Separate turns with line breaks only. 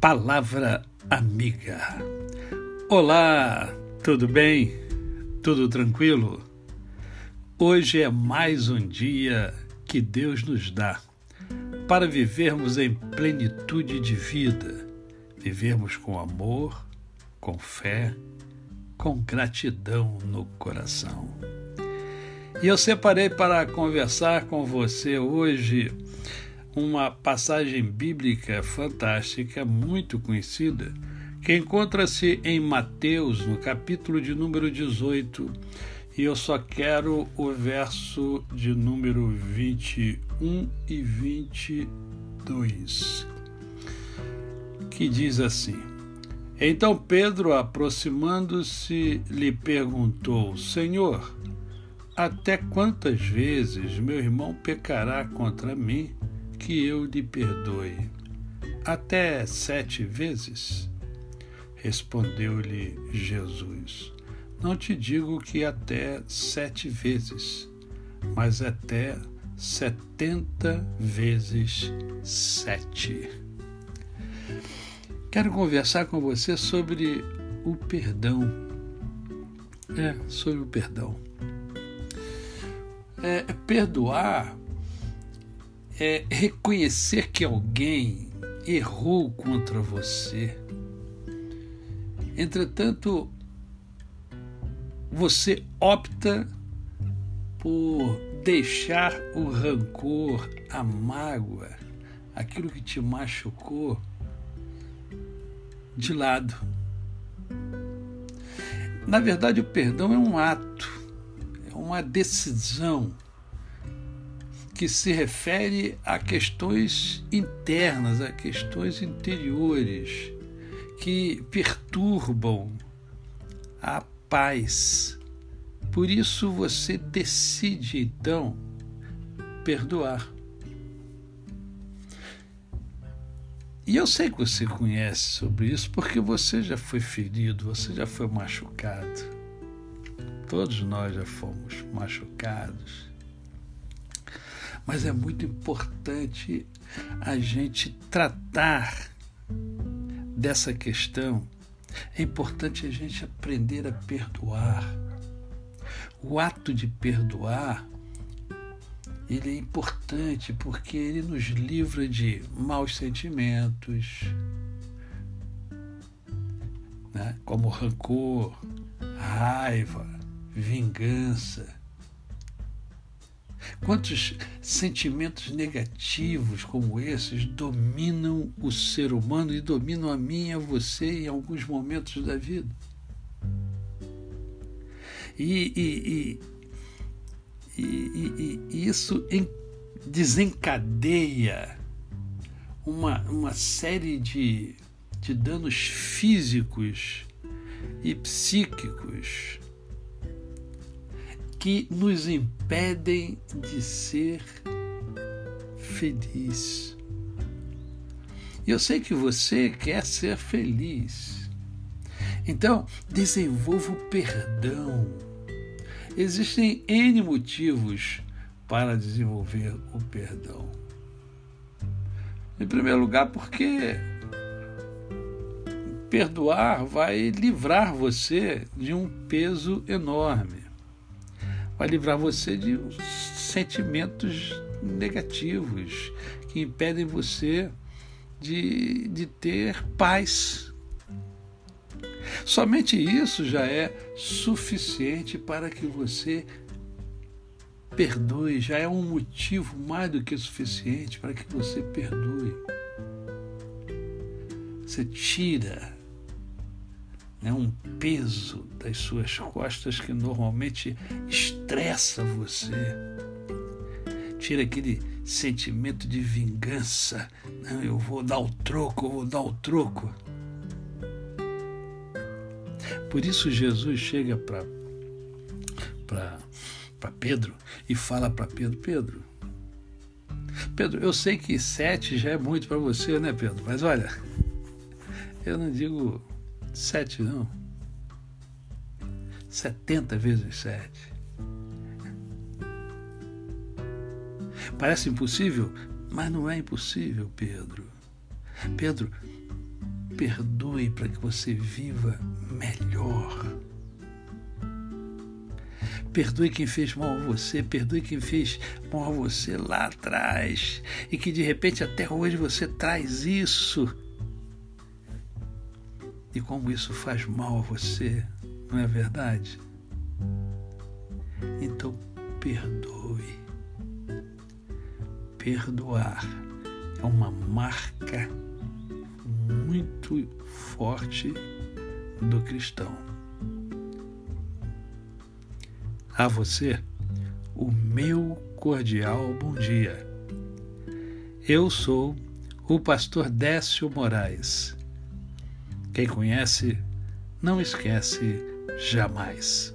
Palavra Amiga. Olá, tudo bem? Tudo tranquilo? Hoje é mais um dia que Deus nos dá para vivermos em plenitude de vida, vivermos com amor, com fé, com gratidão no coração. E eu separei para conversar com você hoje uma passagem bíblica fantástica, muito conhecida, que encontra-se em Mateus, no capítulo de número 18, e eu só quero o verso de número 21 e 22, que diz assim: Então Pedro, aproximando-se, lhe perguntou: Senhor, até quantas vezes meu irmão pecará contra mim que eu lhe perdoe? Até sete vezes? Respondeu-lhe Jesus: Não te digo que até sete vezes, mas até setenta vezes sete. Quero conversar com você sobre o perdão. É, sobre o perdão. É, perdoar é reconhecer que alguém errou contra você. Entretanto, você opta por deixar o rancor, a mágoa, aquilo que te machucou de lado. Na verdade, o perdão é um ato uma decisão que se refere a questões internas, a questões interiores que perturbam a paz. Por isso você decide então perdoar. E eu sei que você conhece sobre isso porque você já foi ferido, você já foi machucado. Todos nós já fomos machucados. Mas é muito importante a gente tratar dessa questão. É importante a gente aprender a perdoar. O ato de perdoar ele é importante porque ele nos livra de maus sentimentos, né? como rancor, raiva, vingança. Quantos sentimentos negativos como esses dominam o ser humano e dominam a mim e a você em alguns momentos da vida? E, e, e, e, isso desencadeia uma, uma série de, de danos físicos e psíquicos que nos impedem de ser feliz. Eu sei que você quer ser feliz. Então, desenvolva o perdão. Existem N motivos para desenvolver o perdão. Em primeiro lugar, porque perdoar vai livrar você de um peso enorme vai livrar você de sentimentos negativos que impedem você de, de ter paz. Somente isso já é suficiente para que você perdoe, já é um motivo mais do que suficiente para que você perdoe. Você tira né, um peso das suas costas que normalmente estressa você. Tira aquele sentimento de vingança. Não, eu vou dar o troco, eu vou dar o troco. Por isso Jesus chega para para Pedro e fala para Pedro, Pedro, Pedro, eu sei que sete já é muito para você, né, Pedro? Mas olha, eu não digo Sete não. Setenta vezes sete. Parece impossível, mas não é impossível, Pedro. Pedro, perdoe para que você viva melhor. Perdoe quem fez mal a você, perdoe quem fez mal a você lá atrás e que de repente até hoje você traz isso. E como isso faz mal a você, não é verdade? Então perdoe. Perdoar é uma marca muito forte do cristão. A você, o meu cordial bom dia. Eu sou o pastor Décio Moraes. Quem conhece, não esquece jamais.